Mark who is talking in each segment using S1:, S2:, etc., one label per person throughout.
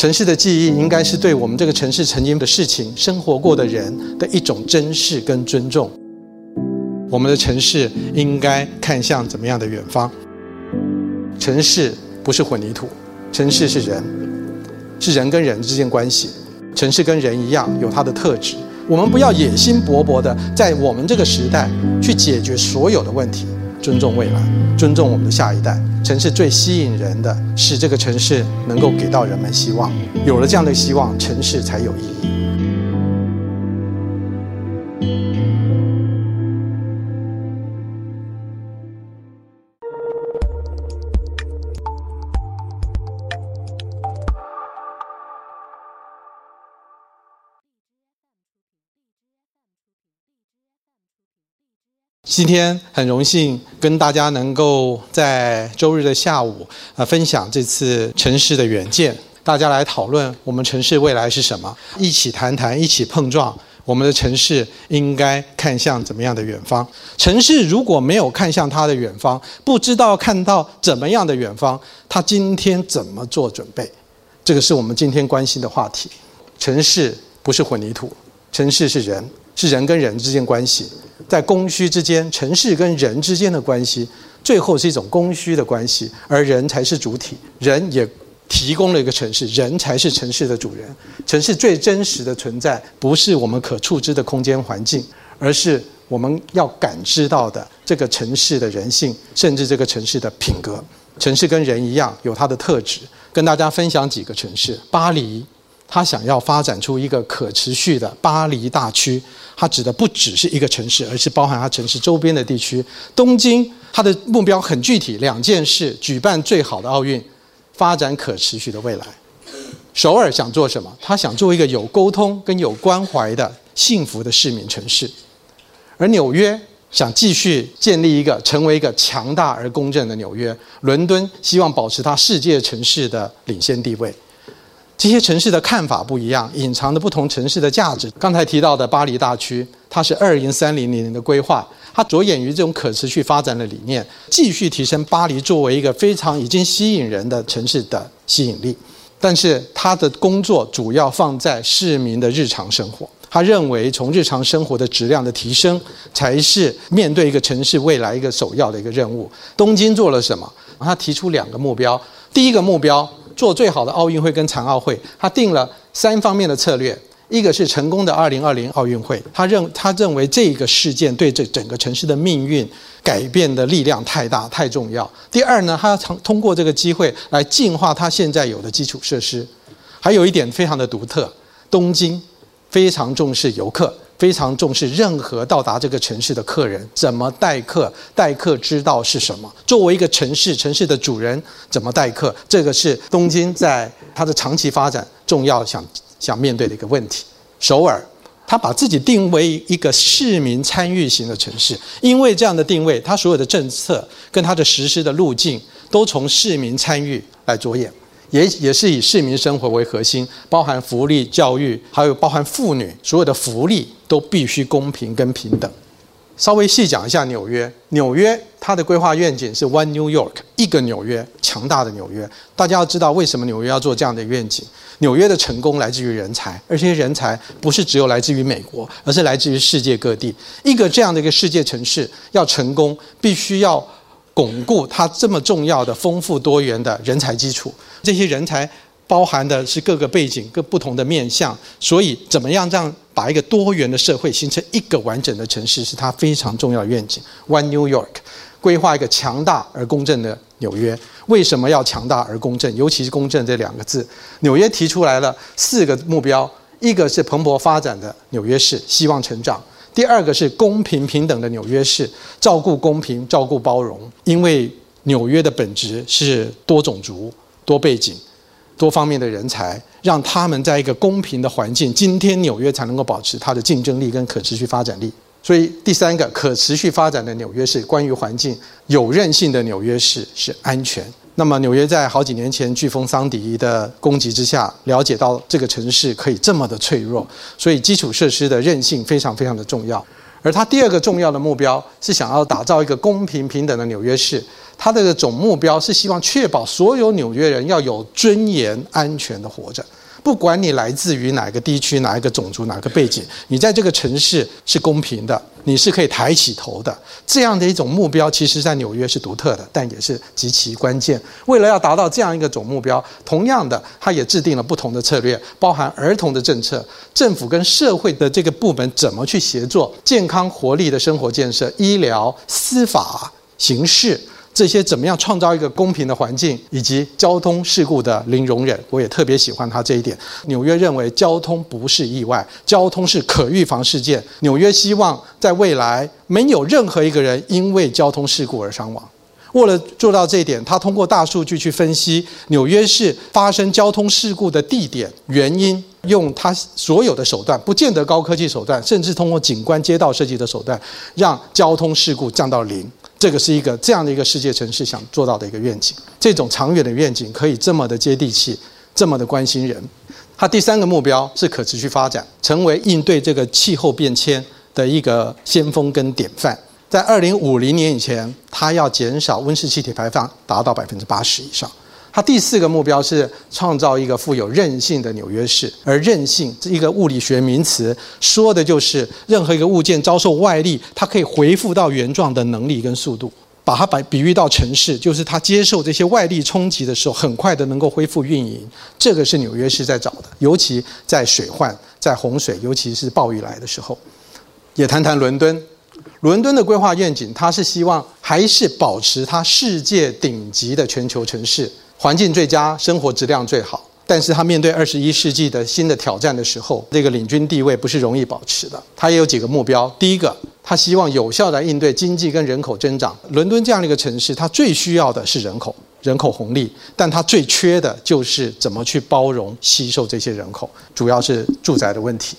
S1: 城市的记忆应该是对我们这个城市曾经的事情、生活过的人的一种珍视跟尊重。我们的城市应该看向怎么样的远方？城市不是混凝土，城市是人，是人跟人之间关系。城市跟人一样有它的特质。我们不要野心勃勃的在我们这个时代去解决所有的问题。尊重未来，尊重我们的下一代。城市最吸引人的是这个城市能够给到人们希望，有了这样的希望，城市才有意义。今天很荣幸跟大家能够在周日的下午啊分享这次城市的远见，大家来讨论我们城市未来是什么，一起谈谈，一起碰撞，我们的城市应该看向怎么样的远方？城市如果没有看向它的远方，不知道看到怎么样的远方，它今天怎么做准备？这个是我们今天关心的话题。城市不是混凝土，城市是人。是人跟人之间关系，在供需之间，城市跟人之间的关系，最后是一种供需的关系，而人才是主体，人也提供了一个城市，人才是城市的主人。城市最真实的存在，不是我们可触知的空间环境，而是我们要感知到的这个城市的人性，甚至这个城市的品格。城市跟人一样有它的特质，跟大家分享几个城市，巴黎。他想要发展出一个可持续的巴黎大区，它指的不只是一个城市，而是包含它城市周边的地区。东京，它的目标很具体，两件事：举办最好的奥运，发展可持续的未来。首尔想做什么？他想做一个有沟通跟有关怀的幸福的市民城市。而纽约想继续建立一个成为一个强大而公正的纽约。伦敦希望保持它世界城市的领先地位。这些城市的看法不一样，隐藏的不同城市的价值。刚才提到的巴黎大区，它是二零三零年的规划，它着眼于这种可持续发展的理念，继续提升巴黎作为一个非常已经吸引人的城市的吸引力。但是，他的工作主要放在市民的日常生活。他认为，从日常生活的质量的提升，才是面对一个城市未来一个首要的一个任务。东京做了什么？他提出两个目标，第一个目标。做最好的奥运会跟残奥会，他定了三方面的策略。一个是成功的二零二零奥运会，他认他认为这个事件对这整个城市的命运改变的力量太大太重要。第二呢，他要通通过这个机会来净化他现在有的基础设施。还有一点非常的独特，东京非常重视游客。非常重视任何到达这个城市的客人怎么待客，待客之道是什么？作为一个城市，城市的主人怎么待客？这个是东京在它的长期发展重要想想面对的一个问题。首尔，他把自己定为一个市民参与型的城市，因为这样的定位，它所有的政策跟它的实施的路径都从市民参与来着眼。也也是以市民生活为核心，包含福利、教育，还有包含妇女所有的福利都必须公平跟平等。稍微细讲一下纽约，纽约它的规划愿景是 One New York，一个纽约，强大的纽约。大家要知道为什么纽约要做这样的愿景？纽约的成功来自于人才，而这些人才不是只有来自于美国，而是来自于世界各地。一个这样的一个世界城市要成功，必须要。巩固它这么重要的丰富多元的人才基础，这些人才包含的是各个背景、各不同的面向，所以怎么样让把一个多元的社会形成一个完整的城市，是它非常重要的愿景。One New York，规划一个强大而公正的纽约。为什么要强大而公正？尤其是公正这两个字，纽约提出来了四个目标：一个是蓬勃发展的纽约市，希望成长。第二个是公平平等的纽约市，照顾公平，照顾包容，因为纽约的本质是多种族、多背景、多方面的人才，让他们在一个公平的环境，今天纽约才能够保持它的竞争力跟可持续发展力。所以第三个可持续发展的纽约市，关于环境有韧性的纽约市是安全。那么纽约在好几年前飓风桑迪的攻击之下，了解到这个城市可以这么的脆弱，所以基础设施的韧性非常非常的重要。而它第二个重要的目标是想要打造一个公平平等的纽约市，它的总目标是希望确保所有纽约人要有尊严、安全的活着。不管你来自于哪个地区、哪一个种族、哪个背景，你在这个城市是公平的，你是可以抬起头的。这样的一种目标，其实在纽约是独特的，但也是极其关键。为了要达到这样一个总目标，同样的，它也制定了不同的策略，包含儿童的政策、政府跟社会的这个部门怎么去协作、健康活力的生活建设、医疗、司法、刑事。这些怎么样创造一个公平的环境，以及交通事故的零容忍，我也特别喜欢他这一点。纽约认为交通不是意外，交通是可预防事件。纽约希望在未来没有任何一个人因为交通事故而伤亡。为了做到这一点，他通过大数据去分析纽约市发生交通事故的地点、原因，用他所有的手段，不见得高科技手段，甚至通过景观街道设计的手段，让交通事故降到零。这个是一个这样的一个世界城市想做到的一个愿景，这种长远的愿景可以这么的接地气，这么的关心人。它第三个目标是可持续发展，成为应对这个气候变迁的一个先锋跟典范。在二零五零年以前，它要减少温室气体排放达到百分之八十以上。它第四个目标是创造一个富有韧性的纽约市，而韧性这一个物理学名词，说的就是任何一个物件遭受外力，它可以恢复到原状的能力跟速度。把它比比喻到城市，就是它接受这些外力冲击的时候，很快的能够恢复运营。这个是纽约市在找的，尤其在水患、在洪水，尤其是暴雨来的时候。也谈谈伦敦，伦敦的规划愿景，它是希望还是保持它世界顶级的全球城市。环境最佳，生活质量最好，但是他面对二十一世纪的新的挑战的时候，这个领军地位不是容易保持的。他也有几个目标，第一个，他希望有效的应对经济跟人口增长。伦敦这样的一个城市，它最需要的是人口，人口红利，但它最缺的就是怎么去包容、吸收这些人口，主要是住宅的问题。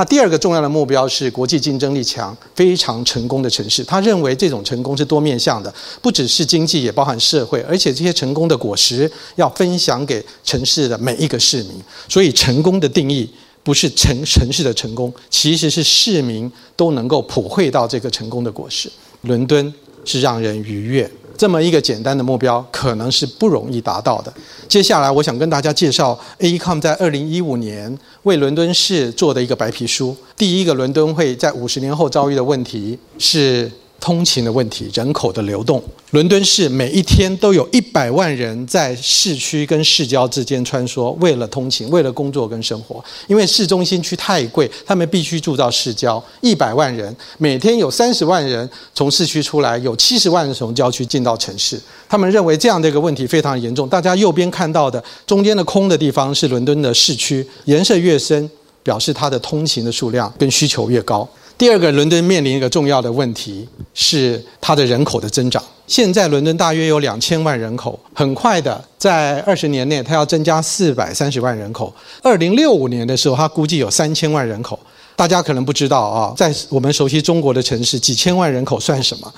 S1: 他第二个重要的目标是国际竞争力强、非常成功的城市。他认为这种成功是多面向的，不只是经济，也包含社会，而且这些成功的果实要分享给城市的每一个市民。所以，成功的定义不是城城市的成功，其实是市民都能够普惠到这个成功的果实。伦敦是让人愉悦。这么一个简单的目标，可能是不容易达到的。接下来，我想跟大家介绍 AECOM 在二零一五年为伦敦市做的一个白皮书。第一个伦敦会在五十年后遭遇的问题是。通勤的问题，人口的流动。伦敦市每一天都有一百万人在市区跟市郊之间穿梭，为了通勤，为了工作跟生活。因为市中心区太贵，他们必须住到市郊。一百万人每天有三十万人从市区出来，有七十万人从郊区进到城市。他们认为这样的一个问题非常严重。大家右边看到的中间的空的地方是伦敦的市区，颜色越深，表示它的通勤的数量跟需求越高。第二个，伦敦面临一个重要的问题是它的人口的增长。现在伦敦大约有两千万人口，很快的，在二十年内，它要增加四百三十万人口。二零六五年的时候，它估计有三千万人口。大家可能不知道啊，在我们熟悉中国的城市，几千万人口算什么？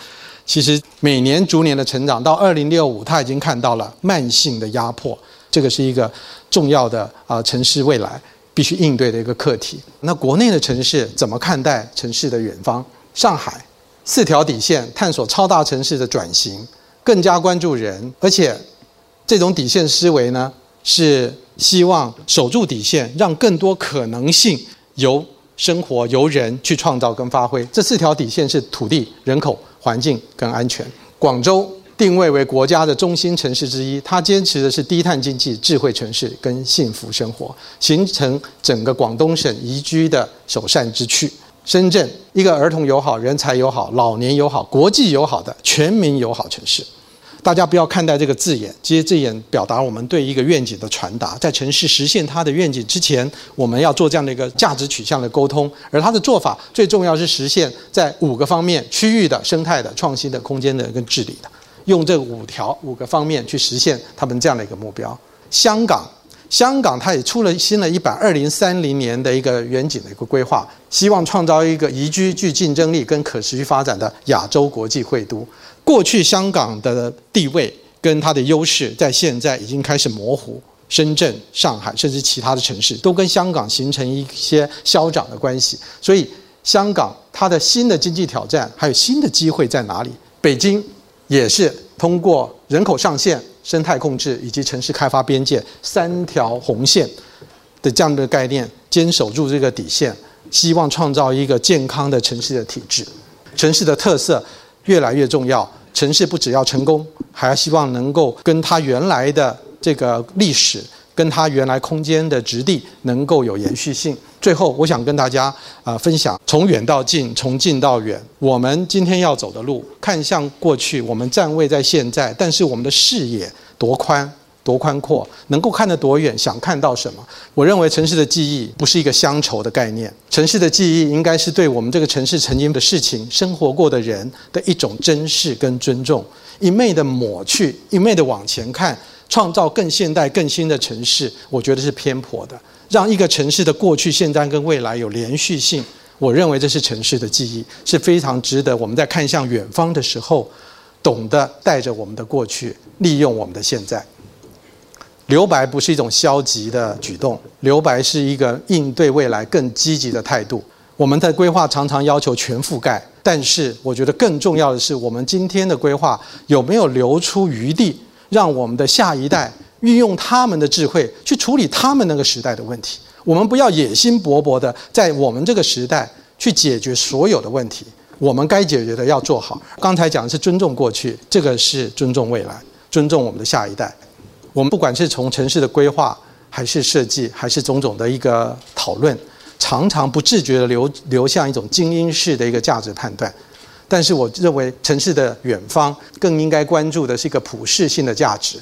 S1: 其实每年逐年的成长，到二零六五，它已经看到了慢性的压迫。这个是一个重要的啊城市未来。必须应对的一个课题。那国内的城市怎么看待城市的远方？上海四条底线探索超大城市的转型，更加关注人，而且这种底线思维呢，是希望守住底线，让更多可能性由生活由人去创造跟发挥。这四条底线是土地、人口、环境跟安全。广州。定位为国家的中心城市之一，它坚持的是低碳经济、智慧城市跟幸福生活，形成整个广东省宜居的首善之区。深圳一个儿童友好、人才友好、老年友好、国际友好的全民友好城市。大家不要看待这个字眼，其实字眼表达我们对一个愿景的传达。在城市实现它的愿景之前，我们要做这样的一个价值取向的沟通，而它的做法最重要是实现在五个方面：区域的、生态的、创新的、空间的跟治理的。用这五条五个方面去实现他们这样的一个目标。香港，香港它也出了新的一版二零三零年的一个远景的一个规划，希望创造一个宜居、具竞争力跟可持续发展的亚洲国际会都。过去香港的地位跟它的优势，在现在已经开始模糊。深圳、上海甚至其他的城市都跟香港形成一些消长的关系。所以，香港它的新的经济挑战还有新的机会在哪里？北京。也是通过人口上限、生态控制以及城市开发边界三条红线的这样的概念，坚守住这个底线，希望创造一个健康的城市的体制。城市的特色越来越重要，城市不只要成功，还要希望能够跟它原来的这个历史。跟它原来空间的质地能够有延续性。最后，我想跟大家啊分享，从远到近，从近到远，我们今天要走的路，看向过去，我们站位在现在，但是我们的视野多宽、多宽阔，能够看得多远，想看到什么？我认为城市的记忆不是一个乡愁的概念，城市的记忆应该是对我们这个城市曾经的事情、生活过的人的一种珍视跟尊重，一昧的抹去，一昧的往前看。创造更现代、更新的城市，我觉得是偏颇的。让一个城市的过去、现在跟未来有连续性，我认为这是城市的记忆，是非常值得我们在看向远方的时候，懂得带着我们的过去，利用我们的现在。留白不是一种消极的举动，留白是一个应对未来更积极的态度。我们的规划常常要求全覆盖，但是我觉得更重要的是，我们今天的规划有没有留出余地？让我们的下一代运用他们的智慧去处理他们那个时代的问题。我们不要野心勃勃的在我们这个时代去解决所有的问题。我们该解决的要做好。刚才讲的是尊重过去，这个是尊重未来，尊重我们的下一代。我们不管是从城市的规划，还是设计，还是种种的一个讨论，常常不自觉的流流向一种精英式的一个价值判断。但是我认为，城市的远方更应该关注的是一个普世性的价值，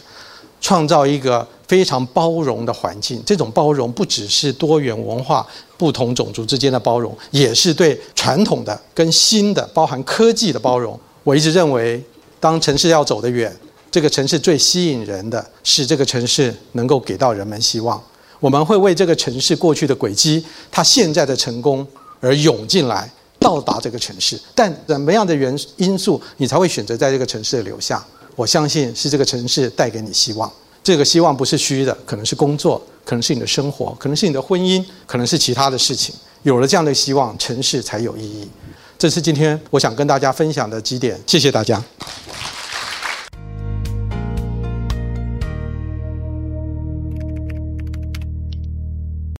S1: 创造一个非常包容的环境。这种包容不只是多元文化、不同种族之间的包容，也是对传统的跟新的、包含科技的包容。我一直认为，当城市要走得远，这个城市最吸引人的是这个城市能够给到人们希望。我们会为这个城市过去的轨迹、它现在的成功而涌进来。到达这个城市，但怎么样的原因素，你才会选择在这个城市留下？我相信是这个城市带给你希望。这个希望不是虚的，可能是工作，可能是你的生活，可能是你的婚姻，可能是其他的事情。有了这样的希望，城市才有意义。这是今天我想跟大家分享的几点。谢谢大家。